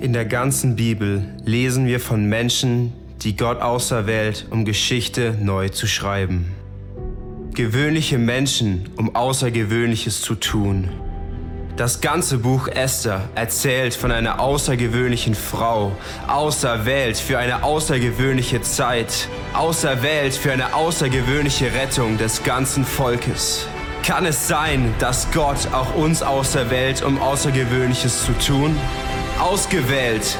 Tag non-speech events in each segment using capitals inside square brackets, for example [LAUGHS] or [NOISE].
In der ganzen Bibel lesen wir von Menschen, die Gott auserwählt, um Geschichte neu zu schreiben. Gewöhnliche Menschen, um Außergewöhnliches zu tun. Das ganze Buch Esther erzählt von einer außergewöhnlichen Frau, auserwählt für eine außergewöhnliche Zeit, auserwählt für eine außergewöhnliche Rettung des ganzen Volkes. Kann es sein, dass Gott auch uns auserwählt, um Außergewöhnliches zu tun? Ausgewählt.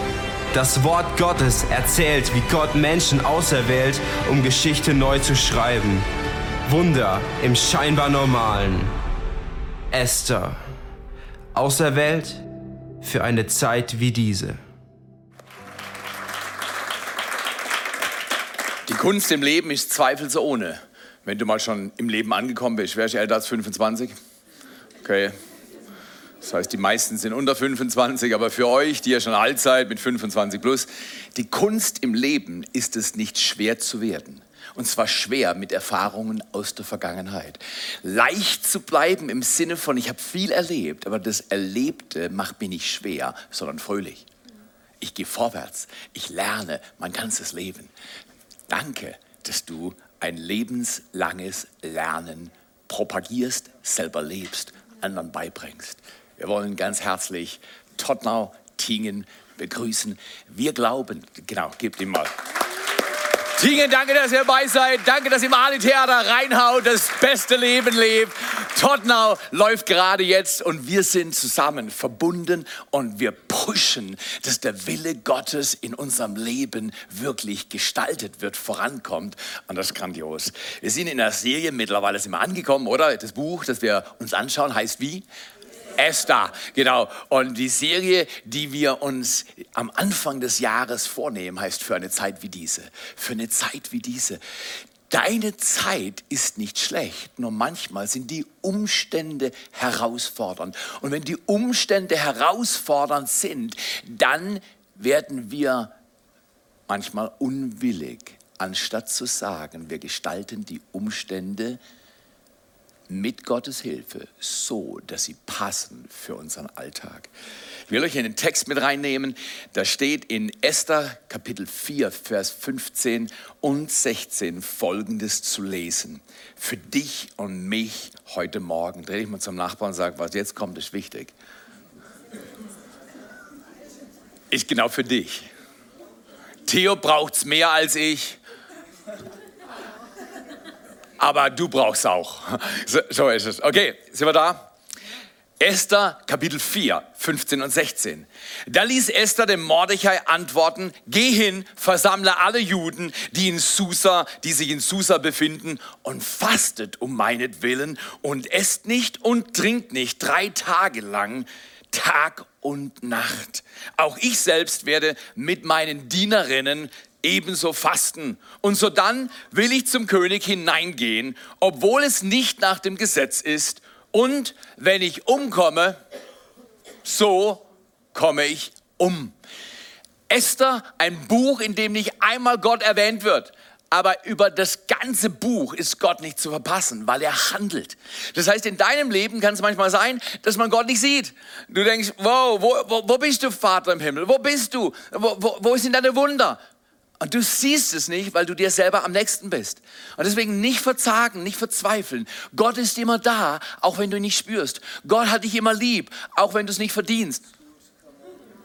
Das Wort Gottes erzählt, wie Gott Menschen auserwählt, um Geschichte neu zu schreiben. Wunder im scheinbar Normalen. Esther. Auserwählt für eine Zeit wie diese. Die Kunst im Leben ist zweifelsohne. Wenn du mal schon im Leben angekommen bist, wärst du älter als 25? Okay, das heißt, die meisten sind unter 25, aber für euch, die ja schon alt seid mit 25 plus, die Kunst im Leben ist es nicht schwer zu werden. Und zwar schwer mit Erfahrungen aus der Vergangenheit. Leicht zu bleiben im Sinne von, ich habe viel erlebt, aber das Erlebte macht mich nicht schwer, sondern fröhlich. Ich gehe vorwärts, ich lerne mein ganzes Leben. Danke, dass du ein lebenslanges Lernen propagierst, selber lebst, anderen beibringst. Wir wollen ganz herzlich Tottenau, Tingen begrüßen. Wir glauben, genau, gebt ihm mal. Tingen, danke, dass ihr dabei seid. Danke, dass ihr im Ali-Theater reinhaut, das beste Leben lebt. Tottenau läuft gerade jetzt und wir sind zusammen verbunden und wir pushen, dass der Wille Gottes in unserem Leben wirklich gestaltet wird, vorankommt. Und das ist grandios. Wir sind in der Serie, mittlerweile sind wir angekommen, oder? Das Buch, das wir uns anschauen, heißt wie? Esther, genau. Und die Serie, die wir uns am Anfang des Jahres vornehmen, heißt für eine Zeit wie diese. Für eine Zeit wie diese. Deine Zeit ist nicht schlecht, nur manchmal sind die Umstände herausfordernd. Und wenn die Umstände herausfordernd sind, dann werden wir manchmal unwillig, anstatt zu sagen, wir gestalten die Umstände mit Gottes Hilfe so, dass sie passen für unseren Alltag. Ich will euch in den Text mit reinnehmen. Da steht in Esther Kapitel 4, Vers 15 und 16 folgendes zu lesen. Für dich und mich heute Morgen. Dreh ich mal zum Nachbarn und sage, was jetzt kommt, ist wichtig. Ist genau für dich. Theo braucht es mehr als ich aber du brauchst auch. So, so ist es. Okay, sind wir da? Esther Kapitel 4, 15 und 16. Da ließ Esther dem Mordechai antworten, geh hin, versammle alle Juden, die in Susa, die sich in Susa befinden und fastet um meinetwillen und esst nicht und trinkt nicht drei Tage lang, Tag und Nacht. Auch ich selbst werde mit meinen Dienerinnen ebenso fasten. Und so dann will ich zum König hineingehen, obwohl es nicht nach dem Gesetz ist. Und wenn ich umkomme, so komme ich um. Esther, ein Buch, in dem nicht einmal Gott erwähnt wird. Aber über das ganze Buch ist Gott nicht zu verpassen, weil er handelt. Das heißt, in deinem Leben kann es manchmal sein, dass man Gott nicht sieht. Du denkst, wow, wo, wo, wo bist du, Vater im Himmel? Wo bist du? Wo, wo, wo sind deine Wunder? Und du siehst es nicht, weil du dir selber am nächsten bist. Und deswegen nicht verzagen, nicht verzweifeln. Gott ist immer da, auch wenn du ihn nicht spürst. Gott hat dich immer lieb, auch wenn du es nicht verdienst.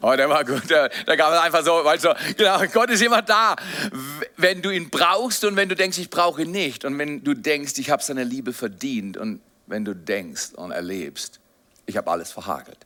Oh, der war gut. Der, der gab es einfach so, weißt du, genau, Gott ist immer da, wenn du ihn brauchst und wenn du denkst, ich brauche ihn nicht. Und wenn du denkst, ich habe seine Liebe verdient. Und wenn du denkst und erlebst, ich habe alles verhagelt.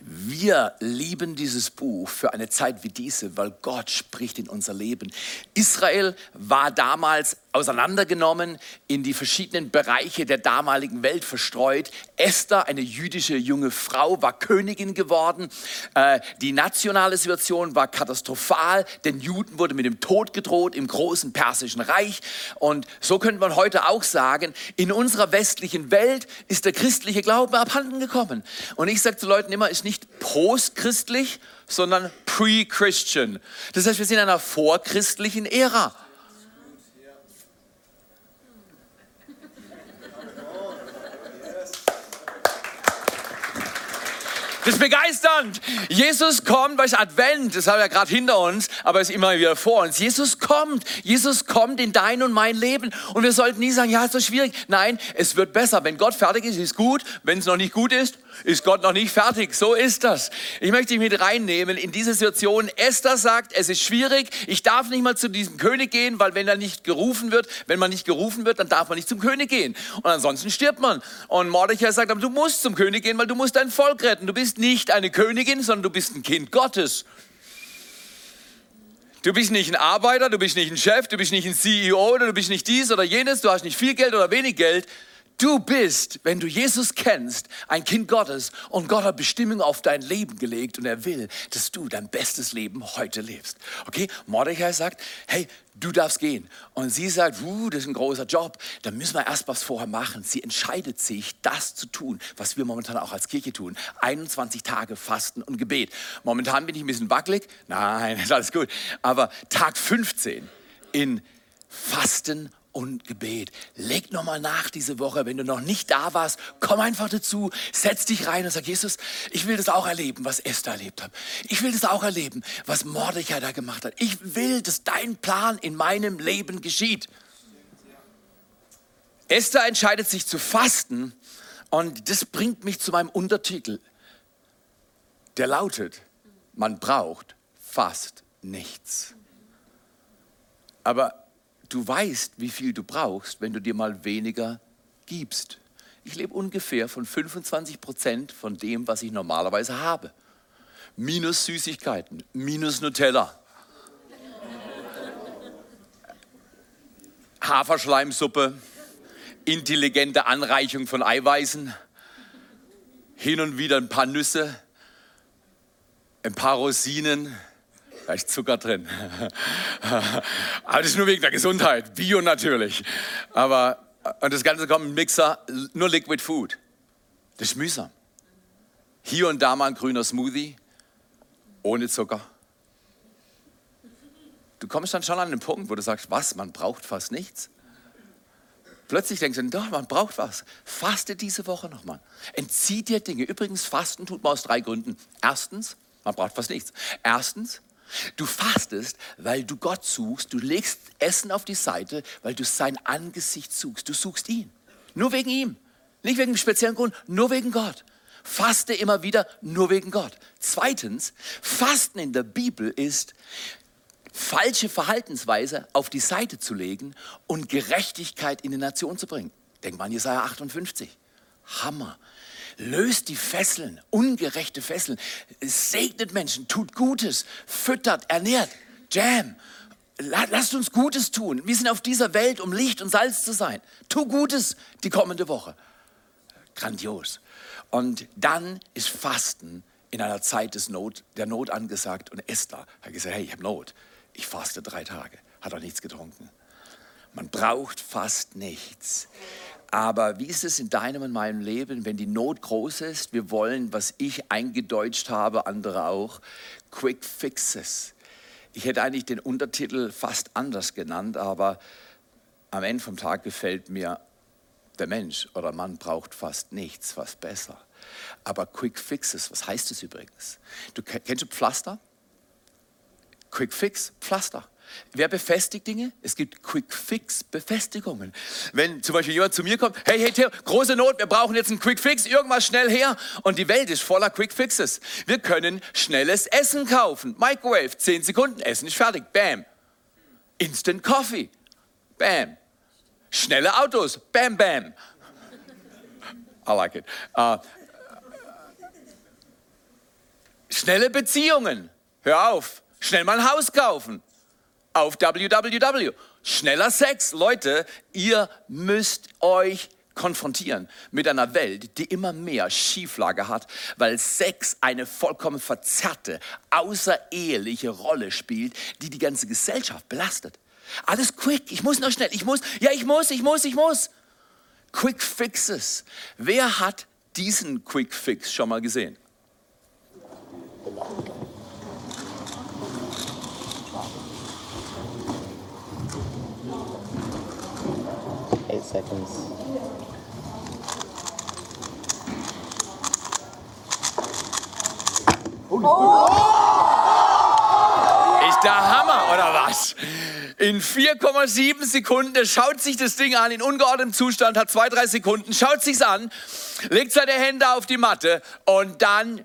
Wir lieben dieses Buch für eine Zeit wie diese, weil Gott spricht in unser Leben. Israel war damals auseinandergenommen, in die verschiedenen Bereiche der damaligen Welt verstreut. Esther, eine jüdische junge Frau, war Königin geworden. Äh, die nationale Situation war katastrophal. Den Juden wurde mit dem Tod gedroht im großen persischen Reich. Und so könnte man heute auch sagen, in unserer westlichen Welt ist der christliche Glaube abhanden gekommen. Und ich sage zu Leuten immer, ist nicht postchristlich, sondern pre-Christian. Das heißt, wir sind in einer vorchristlichen Ära. Das ist begeisternd. Jesus kommt, weil es Advent, das haben wir ja gerade hinter uns, aber es ist immer wieder vor uns. Jesus kommt. Jesus kommt in dein und mein Leben. Und wir sollten nie sagen, ja, ist so schwierig. Nein, es wird besser. Wenn Gott fertig ist, ist gut. Wenn es noch nicht gut ist, ist Gott noch nicht fertig. So ist das. Ich möchte dich mit reinnehmen in diese Situation. Esther sagt, es ist schwierig. Ich darf nicht mal zu diesem König gehen, weil wenn er nicht gerufen wird, wenn man nicht gerufen wird, dann darf man nicht zum König gehen. Und ansonsten stirbt man. Und Mordechai sagt, aber du musst zum König gehen, weil du musst dein Volk retten. Du bist nicht eine Königin, sondern du bist ein Kind Gottes. Du bist nicht ein Arbeiter, du bist nicht ein Chef, du bist nicht ein CEO oder du bist nicht dies oder jenes, du hast nicht viel Geld oder wenig Geld. Du bist, wenn du Jesus kennst, ein Kind Gottes und Gott hat Bestimmung auf dein Leben gelegt und er will, dass du dein bestes Leben heute lebst. Okay? Mordechai sagt, hey, du darfst gehen. Und sie sagt, uh, das ist ein großer Job, da müssen wir erst was vorher machen. Sie entscheidet sich, das zu tun, was wir momentan auch als Kirche tun. 21 Tage Fasten und Gebet. Momentan bin ich ein bisschen wackelig. Nein, [LAUGHS] ist alles gut. Aber Tag 15 in Fasten und Gebet. Leg nochmal nach diese Woche, wenn du noch nicht da warst, komm einfach dazu, setz dich rein und sag, Jesus, ich will das auch erleben, was Esther erlebt hat. Ich will das auch erleben, was Mordecai da gemacht hat. Ich will, dass dein Plan in meinem Leben geschieht. Esther entscheidet sich zu fasten und das bringt mich zu meinem Untertitel. Der lautet, man braucht fast nichts. Aber du weißt, wie viel du brauchst, wenn du dir mal weniger gibst. Ich lebe ungefähr von 25 Prozent von dem, was ich normalerweise habe. Minus Süßigkeiten, minus Nutella. Haferschleimsuppe, intelligente Anreichung von Eiweißen, hin und wieder ein paar Nüsse, ein paar Rosinen, da ist Zucker drin. [LAUGHS] Ist nur wegen der Gesundheit. Bio natürlich. Aber und das Ganze kommt im Mixer, nur Liquid Food. Das ist mühsam. Hier und da mal ein grüner Smoothie, ohne Zucker. Du kommst dann schon an den Punkt, wo du sagst, was, man braucht fast nichts. Plötzlich denkst du, doch, man braucht was. Faste diese Woche nochmal. Entzieh dir Dinge. Übrigens, Fasten tut man aus drei Gründen. Erstens, man braucht fast nichts. Erstens, Du fastest, weil du Gott suchst. Du legst Essen auf die Seite, weil du sein Angesicht suchst. Du suchst ihn. Nur wegen ihm. Nicht wegen einem speziellen Grund, nur wegen Gott. Faste immer wieder nur wegen Gott. Zweitens, Fasten in der Bibel ist, falsche Verhaltensweise auf die Seite zu legen und Gerechtigkeit in die Nation zu bringen. Denk mal an Jesaja 58. Hammer löst die Fesseln, ungerechte Fesseln, segnet Menschen, tut Gutes, füttert, ernährt. Jam. Lasst uns Gutes tun. Wir sind auf dieser Welt, um Licht und Salz zu sein. Tu Gutes die kommende Woche. Grandios. Und dann ist Fasten in einer Zeit des Not, der Not angesagt. Und Esther hat gesagt, hey, ich habe Not. Ich faste drei Tage. Hat auch nichts getrunken. Man braucht fast nichts. Aber wie ist es in deinem und meinem Leben, wenn die Not groß ist? Wir wollen, was ich eingedeutscht habe, andere auch, Quick Fixes. Ich hätte eigentlich den Untertitel fast anders genannt, aber am Ende vom Tag gefällt mir, der Mensch oder Mann braucht fast nichts, was besser. Aber Quick Fixes, was heißt das übrigens? Du kennst du Pflaster? Quick Fix, Pflaster. Wer befestigt Dinge? Es gibt Quick-Fix-Befestigungen. Wenn zum Beispiel jemand zu mir kommt, hey, hey, Theo, große Not, wir brauchen jetzt einen Quick-Fix, irgendwas schnell her. Und die Welt ist voller Quick-Fixes. Wir können schnelles Essen kaufen. Microwave, 10 Sekunden, Essen ist fertig. Bam. Instant Coffee. Bam. Schnelle Autos. Bam, bam. I like it. Uh, schnelle Beziehungen. Hör auf. Schnell mal ein Haus kaufen auf www. Schneller Sex. Leute, ihr müsst euch konfrontieren mit einer Welt, die immer mehr Schieflage hat, weil Sex eine vollkommen verzerrte, außereheliche Rolle spielt, die die ganze Gesellschaft belastet. Alles quick, ich muss noch schnell, ich muss, ja, ich muss, ich muss, ich muss. Quick Fixes. Wer hat diesen Quick Fix schon mal gesehen? Seconds. Ist der Hammer, oder was? In 4,7 Sekunden, schaut sich das Ding an, in ungeordnetem Zustand, hat zwei, drei Sekunden, schaut sich's an, legt seine Hände auf die Matte und dann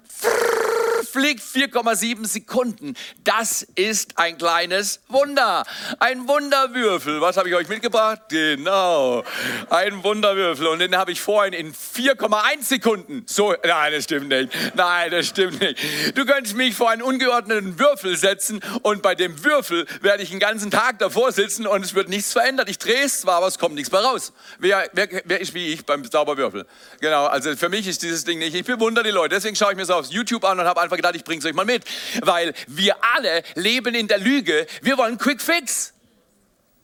fliegt 4,7 Sekunden. Das ist ein kleines Wunder. Ein Wunderwürfel. Was habe ich euch mitgebracht? Genau. Ein Wunderwürfel. Und den habe ich vorhin in 4,1 Sekunden. So, nein, das stimmt nicht. Nein, das stimmt nicht. Du könntest mich vor einen ungeordneten Würfel setzen und bei dem Würfel werde ich den ganzen Tag davor sitzen und es wird nichts verändert. Ich drehe es zwar, aber es kommt nichts mehr raus. Wer, wer, wer ist wie ich beim Zauberwürfel? Genau, also für mich ist dieses Ding nicht. Ich bewundere die Leute. Deswegen schaue ich mir es auf YouTube an und habe einfach gedacht, ich bringe es euch mal mit. Weil wir alle leben in der Lüge. Wir wollen Quick Fix.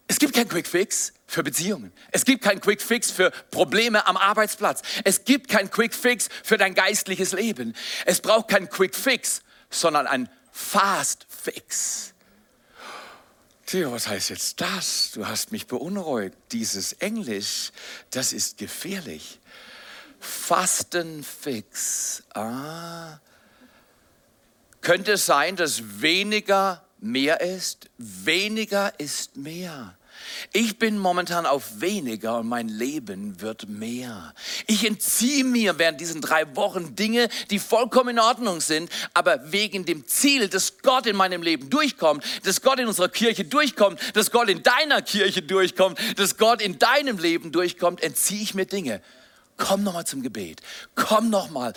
Es gibt keinen Quick Fix für Beziehungen. Es gibt keinen Quick Fix für Probleme am Arbeitsplatz. Es gibt keinen Quick Fix für dein geistliches Leben. Es braucht keinen Quick Fix, sondern ein Fast Fix. Theo, was heißt jetzt das? Du hast mich beunruhigt. Dieses Englisch, das ist gefährlich. Fastenfix. Ah. Könnte es sein, dass weniger mehr ist? Weniger ist mehr. Ich bin momentan auf weniger und mein Leben wird mehr. Ich entziehe mir während diesen drei Wochen Dinge, die vollkommen in Ordnung sind, aber wegen dem Ziel, dass Gott in meinem Leben durchkommt, dass Gott in unserer Kirche durchkommt, dass Gott in deiner Kirche durchkommt, dass Gott in deinem Leben durchkommt, entziehe ich mir Dinge. Komm nochmal zum Gebet. Komm nochmal.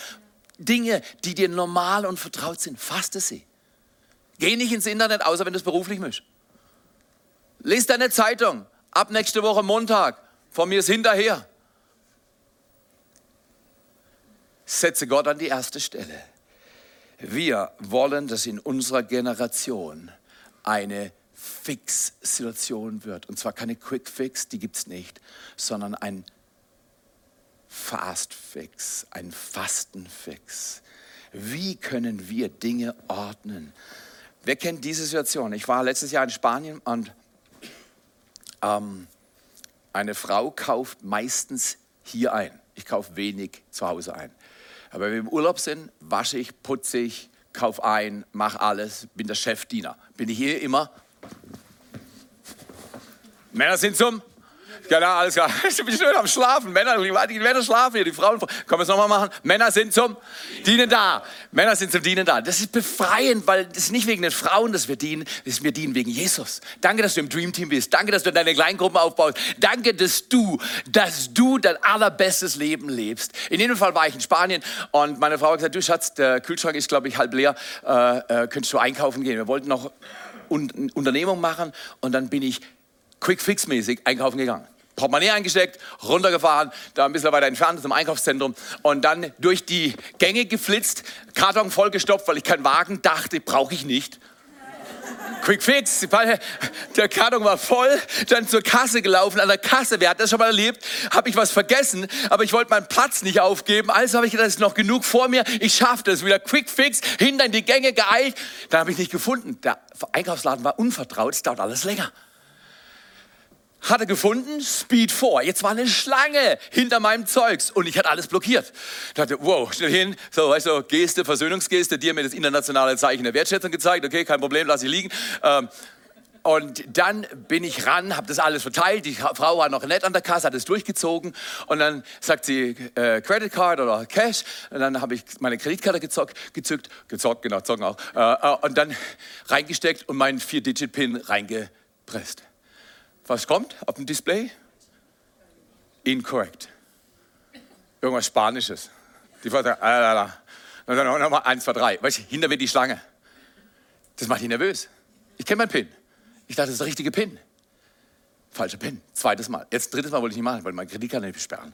Dinge, die dir normal und vertraut sind, faste sie. Geh nicht ins Internet, außer wenn du es beruflich mischst. Lies deine Zeitung. Ab nächste Woche Montag. Von mir ist hinterher. Setze Gott an die erste Stelle. Wir wollen, dass in unserer Generation eine Fix-Situation wird. Und zwar keine Quick Fix, die gibt es nicht, sondern ein Fast Fix, ein Fastenfix. Wie können wir Dinge ordnen? Wer kennt diese Situation? Ich war letztes Jahr in Spanien und ähm, eine Frau kauft meistens hier ein. Ich kaufe wenig zu Hause ein. Aber wenn wir im Urlaub sind, wasche ich, putze ich, kaufe ein, mache alles, bin der Chefdiener. Bin ich hier immer? Männer sind zum Genau, alles klar. [LAUGHS] Ich bin schön am Schlafen. Männer, die Männer schlafen hier, die Frauen. Können wir es nochmal machen? Männer sind zum Dienen da. Männer sind zum Dienen da. Das ist befreiend, weil ist nicht wegen den Frauen, dass wir dienen, das ist wir dienen wegen Jesus. Danke, dass du im Dream Team bist. Danke, dass du deine Kleingruppen aufbaust. Danke, dass du, dass du dein allerbestes Leben lebst. In jedem Fall war ich in Spanien und meine Frau hat gesagt, du Schatz, der Kühlschrank ist, glaube ich, halb leer. Äh, äh, könntest du einkaufen gehen? Wir wollten noch Unternehmung machen und dann bin ich quick-fix-mäßig einkaufen gegangen. Portemonnaie eingesteckt, runtergefahren, da ein bisschen weiter entfernt zum Einkaufszentrum und dann durch die Gänge geflitzt, Karton vollgestopft, weil ich keinen Wagen dachte, brauche ich nicht. Quick Fix, der Karton war voll, dann zur Kasse gelaufen. An der Kasse, wer hat das schon mal erlebt, habe ich was vergessen, aber ich wollte meinen Platz nicht aufgeben. Also habe ich gedacht, es ist noch genug vor mir, ich schaffe das. Wieder Quick Fix, hinter in die Gänge geeilt. Dann habe ich nicht gefunden. Der Einkaufsladen war unvertraut, es dauert alles länger hat er gefunden, Speed 4. Jetzt war eine Schlange hinter meinem Zeugs und ich hatte alles blockiert. Ich dachte, wow, schnell hin, so, weißt du, Geste, Versöhnungsgeste, dir mir das internationale Zeichen der Wertschätzung gezeigt, okay, kein Problem, lass ich liegen. Ähm, und dann bin ich ran, habe das alles verteilt. Die Frau war noch nett an der Kasse, hat es durchgezogen. Und dann sagt sie äh, Credit Card oder Cash. Und dann habe ich meine Kreditkarte gezockt, gezückt, gezockt, genau, zocken auch. Äh, äh, und dann reingesteckt und meinen 4-Digit-Pin reingepresst. Was kommt auf dem Display? Incorrect. Irgendwas Spanisches. Die sagt, ah, Und dann nochmal eins, zwei, drei. Weißt du, hinter mir die Schlange. Das macht ihn nervös. Ich kenne meinen PIN. Ich dachte, das ist der richtige PIN. Falscher PIN. Zweites Mal. Jetzt drittes Mal wollte ich nicht machen, weil meine Kreditkarte nicht sperren.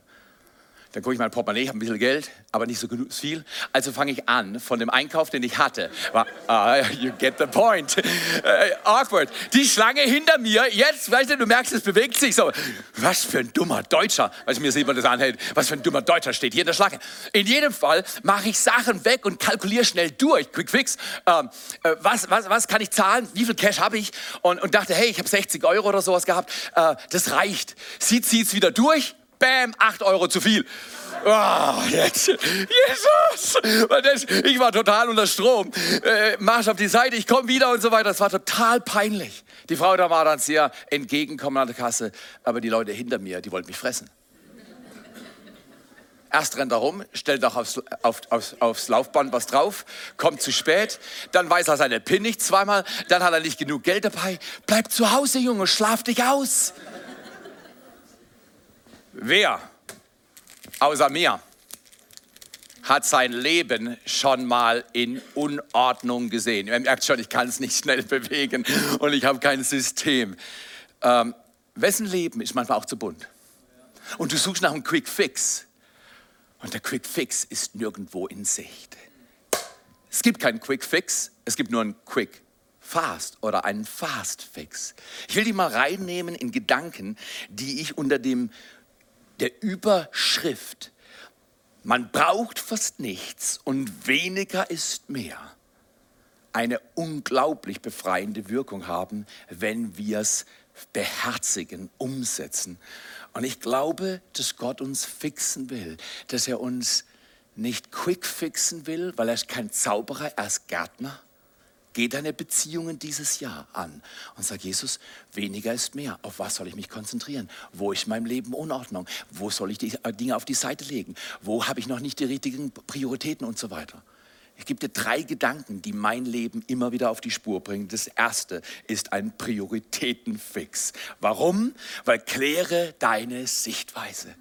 Dann gucke ich mein Portemonnaie, ich habe ein bisschen Geld, aber nicht so viel. Also fange ich an von dem Einkauf, den ich hatte. War, uh, [LAUGHS] you get the point. Uh, awkward. Die Schlange hinter mir, jetzt, weißt du, du merkst, es bewegt sich so. Was für ein dummer Deutscher. Weißt du, mir sieht man das anhält. Was für ein dummer Deutscher steht hier in der Schlange. In jedem Fall mache ich Sachen weg und kalkuliere schnell durch. Quick fix. Äh, was, was, was kann ich zahlen? Wie viel Cash habe ich? Und, und dachte, hey, ich habe 60 Euro oder sowas gehabt. Äh, das reicht. Sie zieht es wieder durch Bam, 8 Euro zu viel. Oh, jetzt, Jesus! Ich war total unter Strom. Äh, Marsch auf die Seite, ich komme wieder und so weiter. Das war total peinlich. Die Frau da war dann sehr entgegenkommen an der Kasse, aber die Leute hinter mir, die wollten mich fressen. Erst rennt er rum, stellt auch aufs, auf, aufs, aufs Laufband was drauf, kommt zu spät, dann weiß er seine PIN nicht zweimal, dann hat er nicht genug Geld dabei. Bleib zu Hause, Junge, schlaf dich aus. Wer außer mir hat sein Leben schon mal in Unordnung gesehen? Ihr merkt schon, ich kann es nicht schnell bewegen und ich habe kein System. Ähm, wessen Leben ist manchmal auch zu bunt? Und du suchst nach einem Quick Fix. Und der Quick Fix ist nirgendwo in Sicht. Es gibt keinen Quick Fix, es gibt nur einen Quick Fast oder einen Fast Fix. Ich will die mal reinnehmen in Gedanken, die ich unter dem der Überschrift man braucht fast nichts und weniger ist mehr eine unglaublich befreiende Wirkung haben, wenn wir es beherzigen, umsetzen. Und ich glaube, dass Gott uns fixen will, dass er uns nicht quick fixen will, weil er ist kein Zauberer, er ist Gärtner. Geh deine Beziehungen dieses Jahr an und sag, Jesus, weniger ist mehr. Auf was soll ich mich konzentrieren? Wo ist mein Leben Unordnung? Wo soll ich die Dinge auf die Seite legen? Wo habe ich noch nicht die richtigen Prioritäten und so weiter? Ich gebe dir drei Gedanken, die mein Leben immer wieder auf die Spur bringen. Das erste ist ein Prioritätenfix. Warum? Weil kläre deine Sichtweise.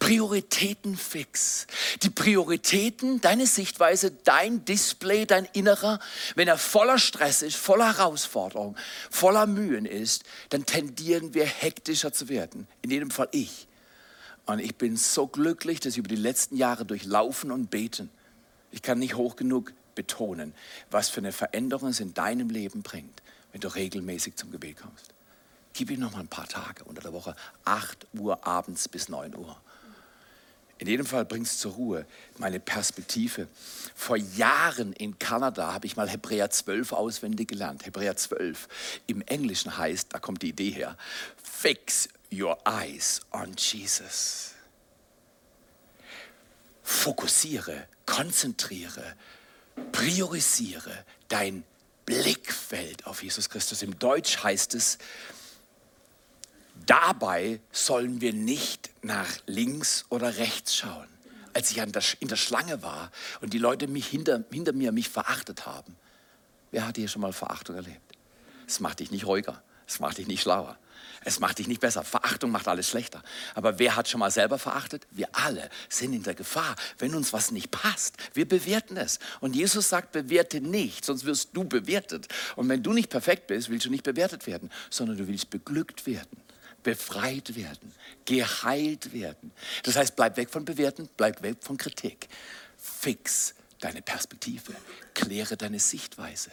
Prioritätenfix. Die Prioritäten, deine Sichtweise, dein Display, dein Innerer, wenn er voller Stress ist, voller Herausforderung, voller Mühen ist, dann tendieren wir hektischer zu werden. In jedem Fall ich. Und ich bin so glücklich, dass ich über die letzten Jahre durchlaufen und beten ich kann nicht hoch genug betonen, was für eine Veränderung es in deinem Leben bringt, wenn du regelmäßig zum Gebet kommst. Gib ihm noch mal ein paar Tage unter der Woche, 8 Uhr abends bis 9 Uhr. In jedem Fall bringst du zur Ruhe meine Perspektive. Vor Jahren in Kanada habe ich mal Hebräer 12 auswendig gelernt. Hebräer 12 im Englischen heißt, da kommt die Idee her, fix your eyes on Jesus. Fokussiere konzentriere, priorisiere dein Blickfeld auf Jesus Christus. Im Deutsch heißt es, dabei sollen wir nicht nach links oder rechts schauen. Als ich in der Schlange war und die Leute mich hinter, hinter mir mich verachtet haben. Wer hat hier schon mal Verachtung erlebt? Es macht dich nicht ruhiger, es macht dich nicht schlauer. Es macht dich nicht besser. Verachtung macht alles schlechter. Aber wer hat schon mal selber verachtet? Wir alle sind in der Gefahr, wenn uns was nicht passt. Wir bewerten es. Und Jesus sagt, bewerte nicht, sonst wirst du bewertet. Und wenn du nicht perfekt bist, willst du nicht bewertet werden, sondern du willst beglückt werden, befreit werden, geheilt werden. Das heißt, bleib weg von Bewerten, bleib weg von Kritik. Fix deine Perspektive, kläre deine Sichtweise.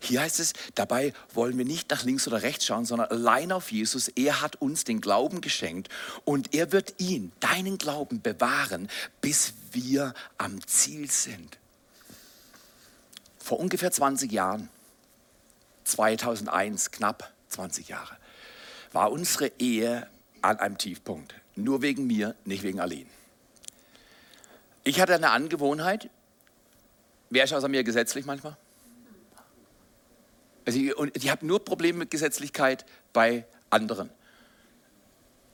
Hier heißt es, dabei wollen wir nicht nach links oder rechts schauen, sondern allein auf Jesus. Er hat uns den Glauben geschenkt und er wird ihn, deinen Glauben, bewahren, bis wir am Ziel sind. Vor ungefähr 20 Jahren, 2001, knapp 20 Jahre, war unsere Ehe an einem Tiefpunkt. Nur wegen mir, nicht wegen Aline. Ich hatte eine Angewohnheit, Wer ist außer mir gesetzlich manchmal? Also ich, und ich habe nur Probleme mit Gesetzlichkeit bei anderen.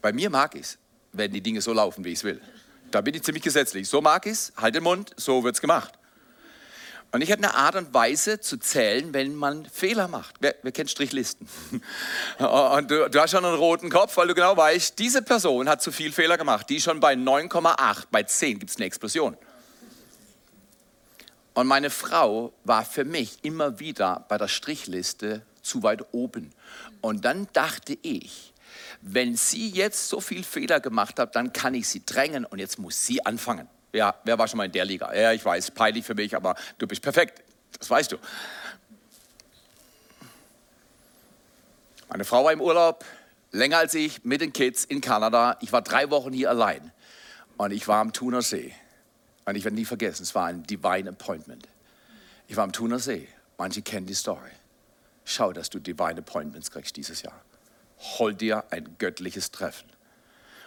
Bei mir mag ich es, wenn die Dinge so laufen, wie ich es will. Da bin ich ziemlich gesetzlich. So mag ich es, halt den Mund, so wird es gemacht. Und ich hatte eine Art und Weise zu zählen, wenn man Fehler macht. Wer, wer kennt Strichlisten? [LAUGHS] Und du, du, hast schon einen roten Kopf, weil du genau weißt, diese Person hat zu viel Fehler gemacht. Die schon bei 9,8, bei 10 gibt es eine Explosion. Und meine Frau war für mich immer wieder bei der Strichliste zu weit oben. Und dann dachte ich, wenn sie jetzt so viel Fehler gemacht hat, dann kann ich sie drängen und jetzt muss sie anfangen. Ja, wer war schon mal in der Liga? Ja, ich weiß, peinlich für mich, aber du bist perfekt. Das weißt du. Meine Frau war im Urlaub, länger als ich, mit den Kids in Kanada. Ich war drei Wochen hier allein und ich war am Thunersee. Und ich werde nie vergessen, es war ein Divine Appointment. Ich war am Thunersee. Manche kennen die Story. Schau, dass du Divine Appointments kriegst dieses Jahr. Hol dir ein göttliches Treffen.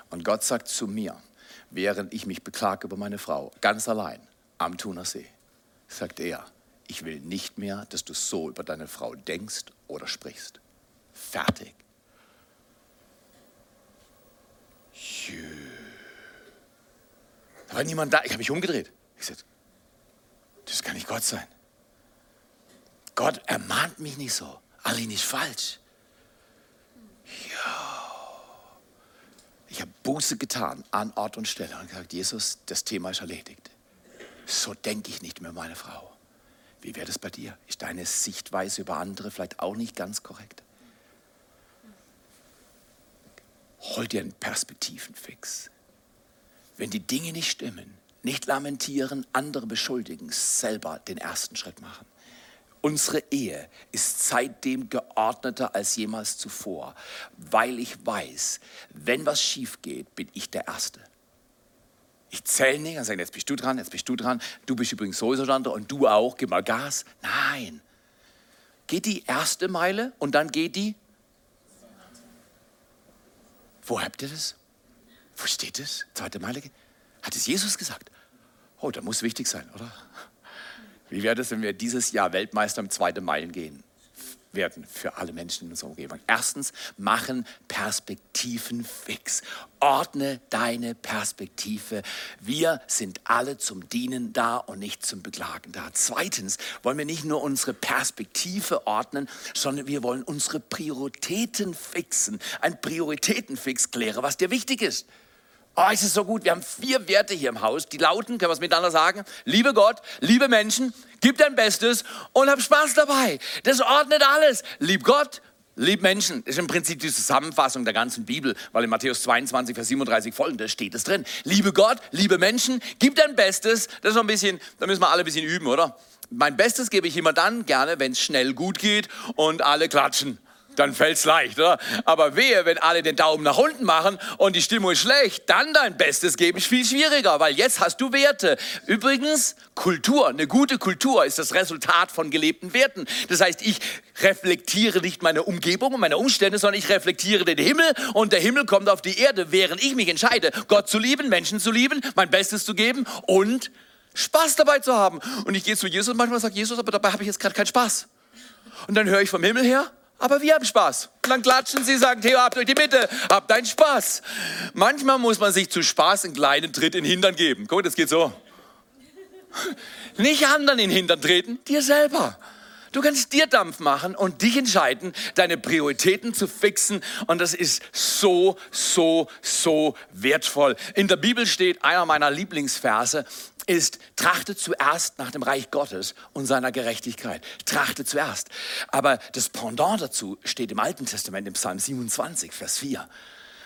Und Gott sagt zu mir, während ich mich beklage über meine Frau, ganz allein am Thunersee, sagt er, ich will nicht mehr, dass du so über deine Frau denkst oder sprichst. Fertig. Jö. Da war niemand da. Ich habe mich umgedreht. Ich sagte, das kann nicht Gott sein. Gott ermahnt mich nicht so. Alle nicht falsch. Ja. Ich habe Buße getan an Ort und Stelle und gesagt, Jesus, das Thema ist erledigt. So denke ich nicht mehr, meine Frau. Wie wäre das bei dir? Ist deine Sichtweise über andere vielleicht auch nicht ganz korrekt? Hol dir einen Perspektivenfix. Wenn die Dinge nicht stimmen, nicht lamentieren, andere beschuldigen, selber den ersten Schritt machen. Unsere Ehe ist seitdem geordneter als jemals zuvor, weil ich weiß, wenn was schief geht, bin ich der Erste. Ich zähle nicht und sage, jetzt bist du dran, jetzt bist du dran, du bist übrigens sowieso dran und du auch, gib mal Gas. Nein. Geht die erste Meile und dann geht die. Wo habt ihr das? Wo steht das? Zweite Meile? Hat es Jesus gesagt? Oh, da muss wichtig sein, oder? Wie wäre es, wenn wir dieses Jahr Weltmeister im zweiten Meilen gehen werden für alle Menschen in unserer Umgebung? Erstens, machen Perspektiven fix. Ordne deine Perspektive. Wir sind alle zum Dienen da und nicht zum Beklagen da. Zweitens, wollen wir nicht nur unsere Perspektive ordnen, sondern wir wollen unsere Prioritäten fixen. Ein Prioritätenfix kläre, was dir wichtig ist. Oh, es ist so gut. Wir haben vier Werte hier im Haus, die lauten, können wir es miteinander sagen? Liebe Gott, liebe Menschen, gib dein Bestes und hab Spaß dabei. Das ordnet alles. Lieb Gott, lieb Menschen. Das ist im Prinzip die Zusammenfassung der ganzen Bibel, weil in Matthäus 22, Vers 37 folgendes steht es drin. Liebe Gott, liebe Menschen, gib dein Bestes. Das ist noch ein bisschen, da müssen wir alle ein bisschen üben, oder? Mein Bestes gebe ich immer dann gerne, wenn es schnell gut geht und alle klatschen dann fällt es leicht, oder? Aber wehe, wenn alle den Daumen nach unten machen und die Stimmung ist schlecht, dann dein Bestes geben ist viel schwieriger, weil jetzt hast du Werte. Übrigens, Kultur, eine gute Kultur ist das Resultat von gelebten Werten. Das heißt, ich reflektiere nicht meine Umgebung und meine Umstände, sondern ich reflektiere den Himmel und der Himmel kommt auf die Erde, während ich mich entscheide, Gott zu lieben, Menschen zu lieben, mein Bestes zu geben und Spaß dabei zu haben. Und ich gehe zu Jesus und manchmal sage Jesus, aber dabei habe ich jetzt gerade keinen Spaß. Und dann höre ich vom Himmel her, aber wir haben Spaß. Und dann klatschen sie, sagen, Theo, habt euch die Mitte, habt deinen Spaß. Manchmal muss man sich zu Spaß einen kleinen Tritt in den Hintern geben. Guck, das geht so. Nicht anderen in den Hintern treten, dir selber. Du kannst dir Dampf machen und dich entscheiden, deine Prioritäten zu fixen. Und das ist so, so, so wertvoll. In der Bibel steht einer meiner Lieblingsverse, ist, trachte zuerst nach dem Reich Gottes und seiner Gerechtigkeit. Trachte zuerst. Aber das Pendant dazu steht im Alten Testament, im Psalm 27, Vers 4.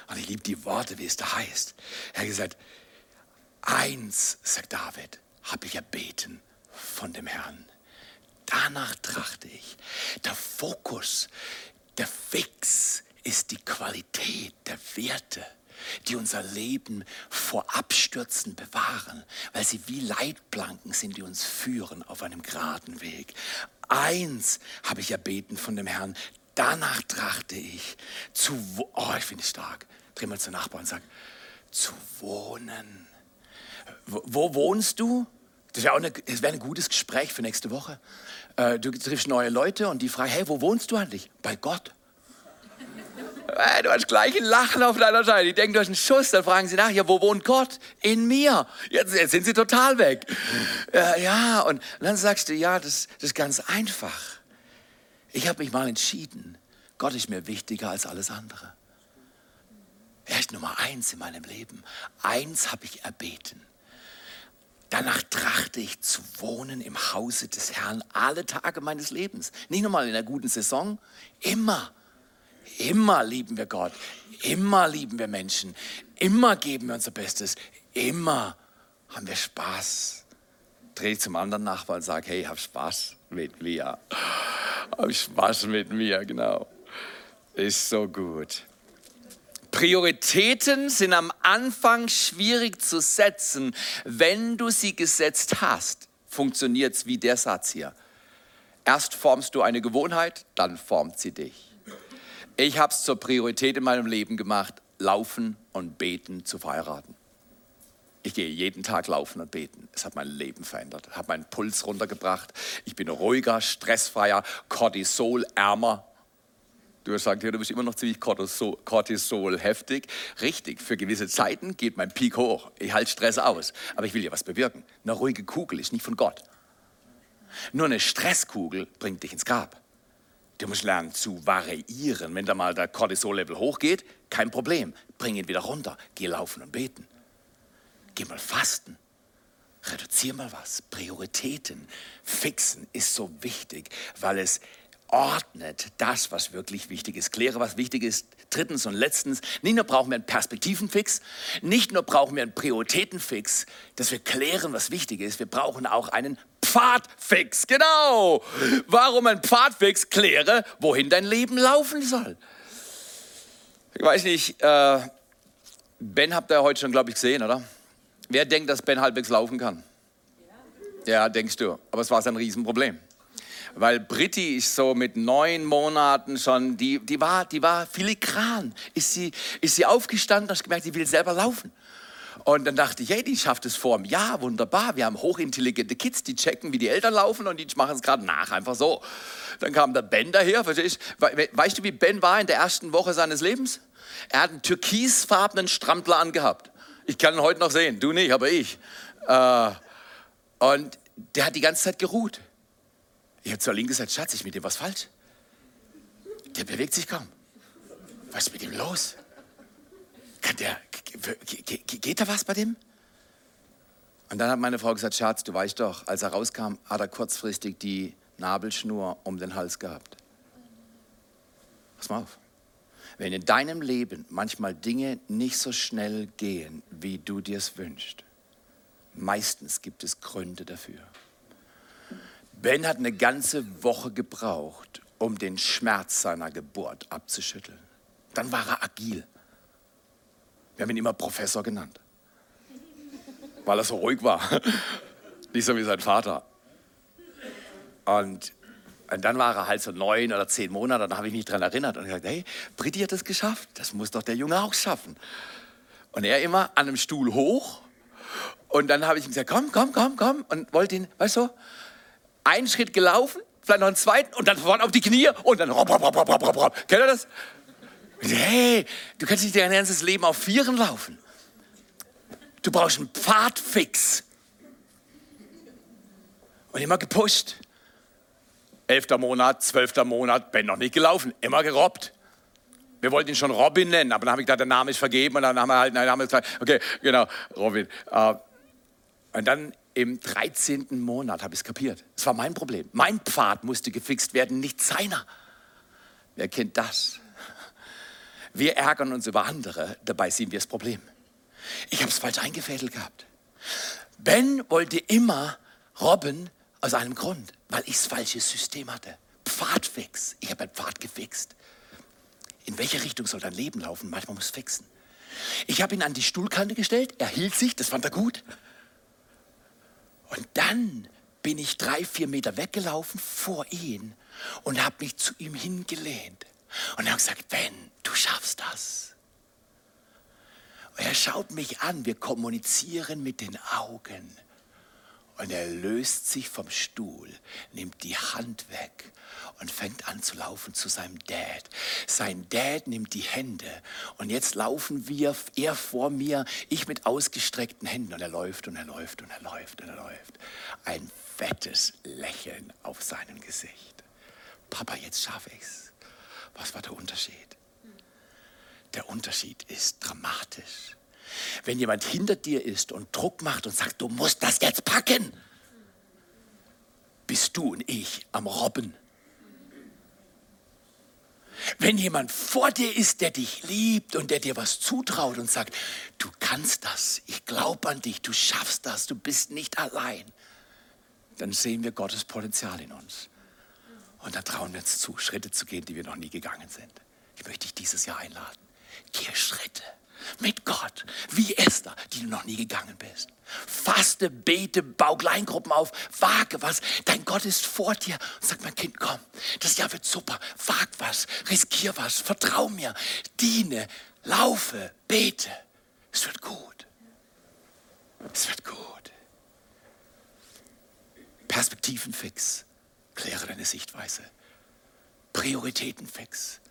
Und ich liebe die Worte, wie es da heißt. Er hat gesagt, eins, sagt David, habe ich erbeten von dem Herrn. Danach trachte ich. Der Fokus, der Fix ist die Qualität der Werte die unser Leben vor Abstürzen bewahren, weil sie wie Leitplanken sind, die uns führen auf einem geraden Weg. Eins habe ich erbeten von dem Herrn, danach trachte ich zu, oh, ich finde es stark, dreh mal zur Nachbarn und sag, zu wohnen. Wo, wo wohnst du? Das wäre wär ein gutes Gespräch für nächste Woche. Äh, du triffst neue Leute und die fragen, hey, wo wohnst du eigentlich? Bei Gott. Äh, du hast gleich ein Lachen auf deiner Seite. Die denken, du hast einen Schuss. Dann fragen sie nach, ja, wo wohnt Gott? In mir. Jetzt, jetzt sind sie total weg. Äh, ja, und, dann sagst du, ja, das, das ist ganz einfach. Ich habe mich mal entschieden, Gott ist mir wichtiger als alles andere. Er ist Nummer eins in meinem Leben. Eins habe ich erbeten. Danach trachte ich zu wohnen im Hause des Herrn alle Tage meines Lebens. Nicht nur mal in einer guten Saison, immer. Immer lieben wir Gott, immer lieben wir Menschen, immer geben wir unser Bestes, immer haben wir Spaß. Dreh zum anderen Nachbarn und sage, hey, hab Spaß mit mir. Hab Spaß mit mir, genau. Ist so gut. Prioritäten sind am Anfang schwierig zu setzen. Wenn du sie gesetzt hast, funktioniert es wie der Satz hier. Erst formst du eine Gewohnheit, dann formt sie dich. Ich habe es zur Priorität in meinem Leben gemacht, Laufen und Beten zu verheiraten. Ich gehe jeden Tag laufen und beten. Es hat mein Leben verändert, hat meinen Puls runtergebracht. Ich bin ruhiger, stressfreier, Cortisol-ärmer. Du hast gesagt, ja, du bist immer noch ziemlich Cortisol, heftig. Richtig, für gewisse Zeiten geht mein Peak hoch. Ich halte Stress aus. Aber ich will ja was bewirken. Eine ruhige Kugel ist nicht von Gott. Nur eine Stresskugel bringt dich ins Grab. Du musst lernen zu variieren. Wenn da mal der Cortisol-Level hochgeht, kein Problem. Bring ihn wieder runter. Geh laufen und beten. Geh mal fasten. Reduzier mal was. Prioritäten fixen ist so wichtig, weil es ordnet das, was wirklich wichtig ist. Kläre, was wichtig ist. Drittens und letztens, nicht nur brauchen wir einen Perspektivenfix, nicht nur brauchen wir einen Prioritätenfix, dass wir klären, was wichtig ist, wir brauchen auch einen Pfadfix. Genau. Warum ein Pfadfix? Kläre, wohin dein Leben laufen soll. Ich weiß nicht, äh, Ben habt ihr heute schon, glaube ich, gesehen, oder? Wer denkt, dass Ben halbwegs laufen kann? Ja, ja denkst du. Aber es war sein Riesenproblem weil Britti ist so mit neun Monaten schon, die, die, war, die war filigran. Ist sie, ist sie aufgestanden, hast gemerkt, sie will selber laufen. Und dann dachte ich, hey, die schafft es vor einem Jahr, wunderbar. Wir haben hochintelligente Kids, die checken, wie die Eltern laufen und die machen es gerade nach, einfach so. Dann kam der Ben daher, verstehst Weißt du, wie Ben war in der ersten Woche seines Lebens? Er hat einen türkisfarbenen Strampler angehabt. Ich kann ihn heute noch sehen, du nicht, aber ich. Äh, und der hat die ganze Zeit geruht. Ich habe zur Linke gesagt, Schatz, ist mit dem was falsch? Der bewegt sich kaum. Was ist mit ihm los? Der, geht da was bei dem? Und dann hat meine Frau gesagt, Schatz, du weißt doch, als er rauskam, hat er kurzfristig die Nabelschnur um den Hals gehabt. Pass mal auf. Wenn in deinem Leben manchmal Dinge nicht so schnell gehen, wie du dir es wünschst, meistens gibt es Gründe dafür. Ben hat eine ganze Woche gebraucht, um den Schmerz seiner Geburt abzuschütteln. Dann war er agil. Wir haben ihn immer Professor genannt, weil er so ruhig war. [LAUGHS] Nicht so wie sein Vater. Und, und dann war er halt so neun oder zehn Monate, da habe ich mich daran erinnert und gesagt, hey, Britti hat es geschafft, das muss doch der Junge auch schaffen. Und er immer an einem Stuhl hoch und dann habe ich ihm gesagt, komm, komm, komm, komm und wollte ihn, weißt du, einen Schritt gelaufen, vielleicht noch einen zweiten und dann vorne auf die Knie und dann. Kennt ihr das? Hey, du kannst nicht dein ganzes Leben auf Vieren laufen. Du brauchst einen Pfadfix. Und immer gepusht. Elfter Monat, zwölfter Monat, bin noch nicht gelaufen, immer gerobbt. Wir wollten ihn schon Robin nennen, aber dann habe ich gedacht, der Name ist vergeben und dann haben wir halt, nein, haben wir gesagt, okay, genau, Robin. Äh, und dann im 13. Monat habe ich es kapiert. Es war mein Problem. Mein Pfad musste gefixt werden, nicht seiner. Wer kennt das? Wir ärgern uns über andere, dabei sehen wir das Problem. Ich habe es falsch eingefädelt gehabt. Ben wollte immer Robben aus einem Grund, weil ich das falsche System hatte. Pfadfix. Ich habe einen Pfad gefixt. In welche Richtung soll dein Leben laufen? Manchmal muss fixen. Ich habe ihn an die Stuhlkante gestellt, er hielt sich, das fand er gut. Und dann bin ich drei, vier Meter weggelaufen vor ihn und habe mich zu ihm hingelehnt und habe gesagt, Ben, du schaffst das. Und er schaut mich an, wir kommunizieren mit den Augen. Und er löst sich vom Stuhl, nimmt die Hand weg und fängt an zu laufen zu seinem Dad. Sein Dad nimmt die Hände und jetzt laufen wir, er vor mir, ich mit ausgestreckten Händen und er läuft und er läuft und er läuft und er läuft. Ein fettes Lächeln auf seinem Gesicht. Papa, jetzt schaffe ich's. Was war der Unterschied? Der Unterschied ist dramatisch. Wenn jemand hinter dir ist und Druck macht und sagt, du musst das jetzt packen, bist du und ich am Robben. Wenn jemand vor dir ist, der dich liebt und der dir was zutraut und sagt, du kannst das, ich glaube an dich, du schaffst das, du bist nicht allein, dann sehen wir Gottes Potenzial in uns. Und dann trauen wir uns zu, Schritte zu gehen, die wir noch nie gegangen sind. Ich möchte dich dieses Jahr einladen. Geh Schritte mit Gott, wie Esther, die du noch nie gegangen bist. Faste, bete, bau Kleingruppen auf, wage was. Dein Gott ist vor dir und sagt, mein Kind, komm, das Jahr wird super. Wag was, riskier was, vertrau mir, diene, laufe, bete. Es wird gut. Es wird gut. Perspektivenfix. Kläre deine Sichtweise. Prioritätenfix.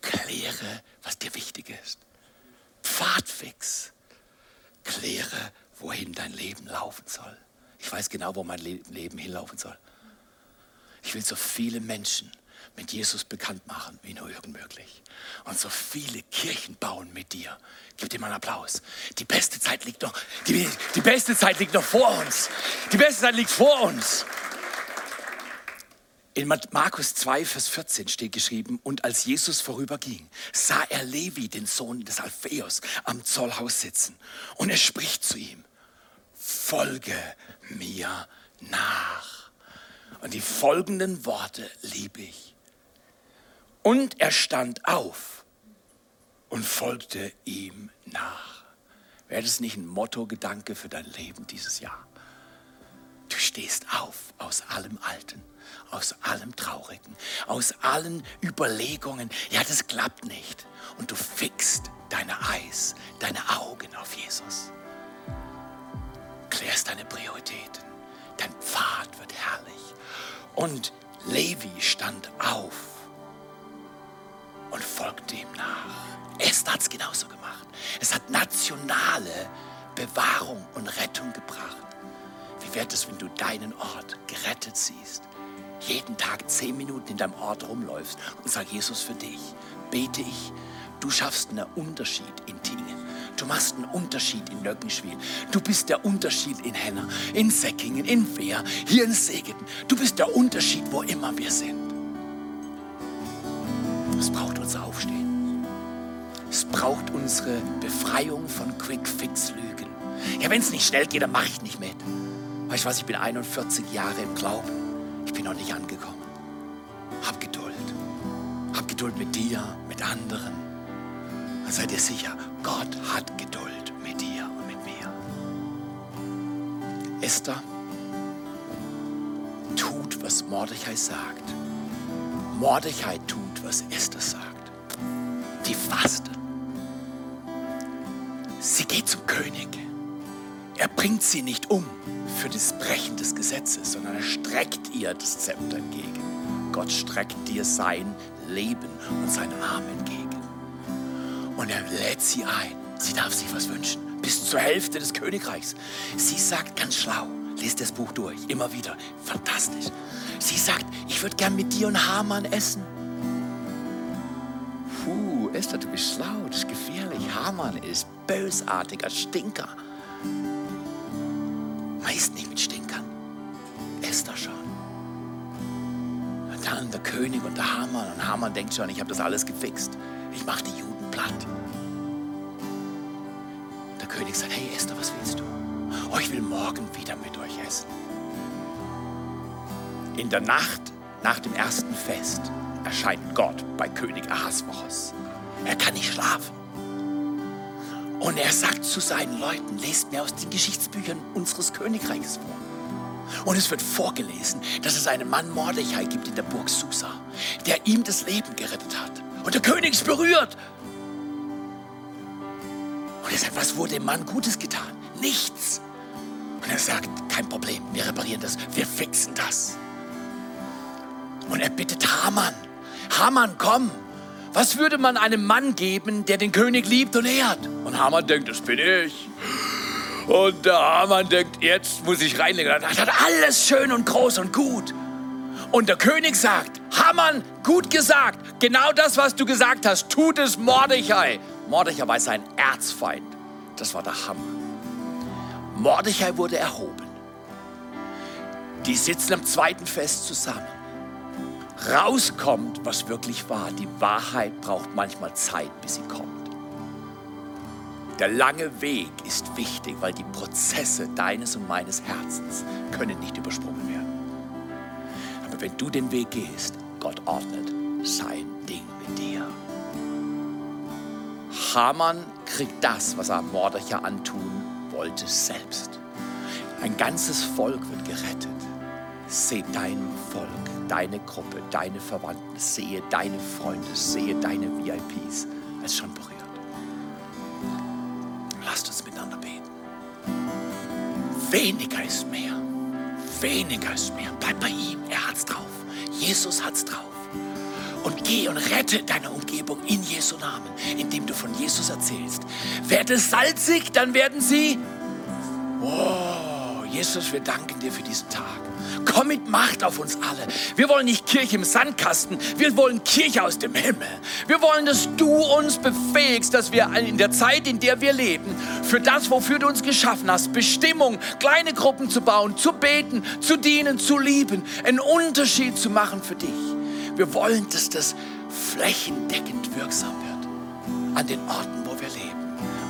Kläre, was dir wichtig ist. Pfadfix. Kläre, wohin dein Leben laufen soll. Ich weiß genau, wo mein Leben hinlaufen soll. Ich will so viele Menschen mit Jesus bekannt machen, wie nur irgend möglich. Und so viele Kirchen bauen mit dir. Gib dir mal einen Applaus. Die beste Zeit liegt noch, die, die beste Zeit liegt noch vor uns. Die beste Zeit liegt vor uns. In Markus 2, Vers 14 steht geschrieben, und als Jesus vorüberging, sah er Levi, den Sohn des Alpheus, am Zollhaus sitzen. Und er spricht zu ihm, folge mir nach. Und die folgenden Worte liebe ich. Und er stand auf und folgte ihm nach. Wäre das nicht ein Motto-Gedanke für dein Leben dieses Jahr? Du stehst auf aus allem Alten, aus allem Traurigen, aus allen Überlegungen. Ja, das klappt nicht. Und du fixst deine Eis, deine Augen auf Jesus. Klärst deine Prioritäten. Dein Pfad wird herrlich. Und Levi stand auf und folgte ihm nach. Esther hat es genauso gemacht. Es hat nationale Bewahrung und Rettung gebracht. Wie wäre es, wenn du deinen Ort gerettet siehst? Jeden Tag zehn Minuten in deinem Ort rumläufst und sag Jesus für dich, bete ich, du schaffst einen Unterschied in Tingen. Du machst einen Unterschied in Nöckenschwil. Du bist der Unterschied in Henner, in Säckingen, in Wehr, hier in Segeten. Du bist der Unterschied, wo immer wir sind. Es braucht unser Aufstehen. Es braucht unsere Befreiung von Quick-Fix-Lügen. Ja, wenn es nicht schnell geht, dann mache ich nicht mit. Weißt du was, ich bin 41 Jahre im Glauben. Ich bin noch nicht angekommen. Hab Geduld. Hab Geduld mit dir, mit anderen. Dann seid ihr sicher, Gott hat Geduld mit dir und mit mir. Esther tut, was Mordechai sagt. Mordechai tut, was Esther sagt. Die fastet. Sie geht zum König. Er bringt sie nicht um für das Brechen des Gesetzes, sondern er streckt ihr das Zepter entgegen. Gott streckt dir sein Leben und seinen Arm entgegen. Und er lädt sie ein. Sie darf sich was wünschen. Bis zur Hälfte des Königreichs. Sie sagt ganz schlau, lest das Buch durch, immer wieder. Fantastisch. Sie sagt, ich würde gern mit dir und Hamann essen. Puh, Esther, du bist schlau, das ist gefährlich. Hamann ist bösartiger Stinker. Meist nicht mit Stinkern. Esther schon. Und dann der König und der Hamann. Und Hamann denkt schon, ich habe das alles gefixt. Ich mache die Juden platt. Der König sagt, hey Esther, was willst du? Oh, ich will morgen wieder mit euch essen. In der Nacht nach dem ersten Fest erscheint Gott bei König Ahasveros. Er kann nicht schlafen. Und er sagt zu seinen Leuten, lest mir aus den Geschichtsbüchern unseres Königreichs vor. Und es wird vorgelesen, dass es einen Mann Mordechai gibt in der Burg Susa, der ihm das Leben gerettet hat. Und der König ist berührt. Und er sagt, was wurde dem Mann Gutes getan? Nichts. Und er sagt, kein Problem, wir reparieren das, wir fixen das. Und er bittet Haman, Haman, komm, was würde man einem Mann geben, der den König liebt und ehrt? Und Haman denkt, das bin ich. Und der Haman denkt, jetzt muss ich reinlegen. Das hat alles schön und groß und gut. Und der König sagt, Haman, gut gesagt, genau das, was du gesagt hast, tut es Mordechai. Mordechai war sein Erzfeind. Das war der Hammer. Mordechai wurde erhoben. Die sitzen am zweiten Fest zusammen. Rauskommt, was wirklich war. Die Wahrheit braucht manchmal Zeit, bis sie kommt. Der lange Weg ist wichtig, weil die Prozesse deines und meines Herzens können nicht übersprungen werden. Aber wenn du den Weg gehst, Gott ordnet sein Ding mit dir. Haman kriegt das, was er Mordechai antun wollte, selbst. Ein ganzes Volk wird gerettet. Seht dein Volk, deine Gruppe, deine Verwandten sehe, deine Freunde sehe, deine VIPs. Es ist schon berührt. Lasst uns miteinander beten. Weniger ist mehr. Weniger ist mehr. Bleib bei ihm. Er hat's drauf. Jesus hat's drauf. Und geh und rette deine Umgebung in Jesu Namen, indem du von Jesus erzählst. Werde salzig, dann werden sie. Oh, Jesus, wir danken dir für diesen Tag. Komm mit Macht auf uns alle. Wir wollen nicht Kirche im Sandkasten, wir wollen Kirche aus dem Himmel. Wir wollen, dass du uns befähigst, dass wir in der Zeit, in der wir leben, für das, wofür du uns geschaffen hast, Bestimmung, kleine Gruppen zu bauen, zu beten, zu dienen, zu lieben, einen Unterschied zu machen für dich. Wir wollen, dass das flächendeckend wirksam wird an den Orten, wo wir leben.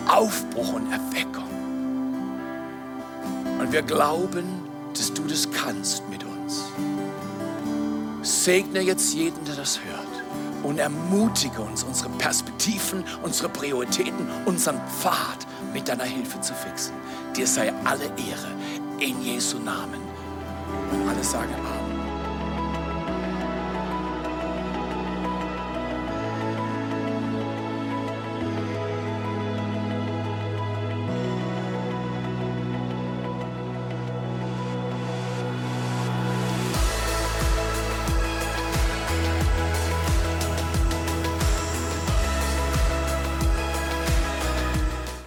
Aufbruch und Erweckung. Und wir glauben, dass du das kannst mit uns. Segne jetzt jeden, der das hört und ermutige uns, unsere Perspektiven, unsere Prioritäten, unseren Pfad mit deiner Hilfe zu fixen. Dir sei alle Ehre in Jesu Namen. Und alle sagen Amen.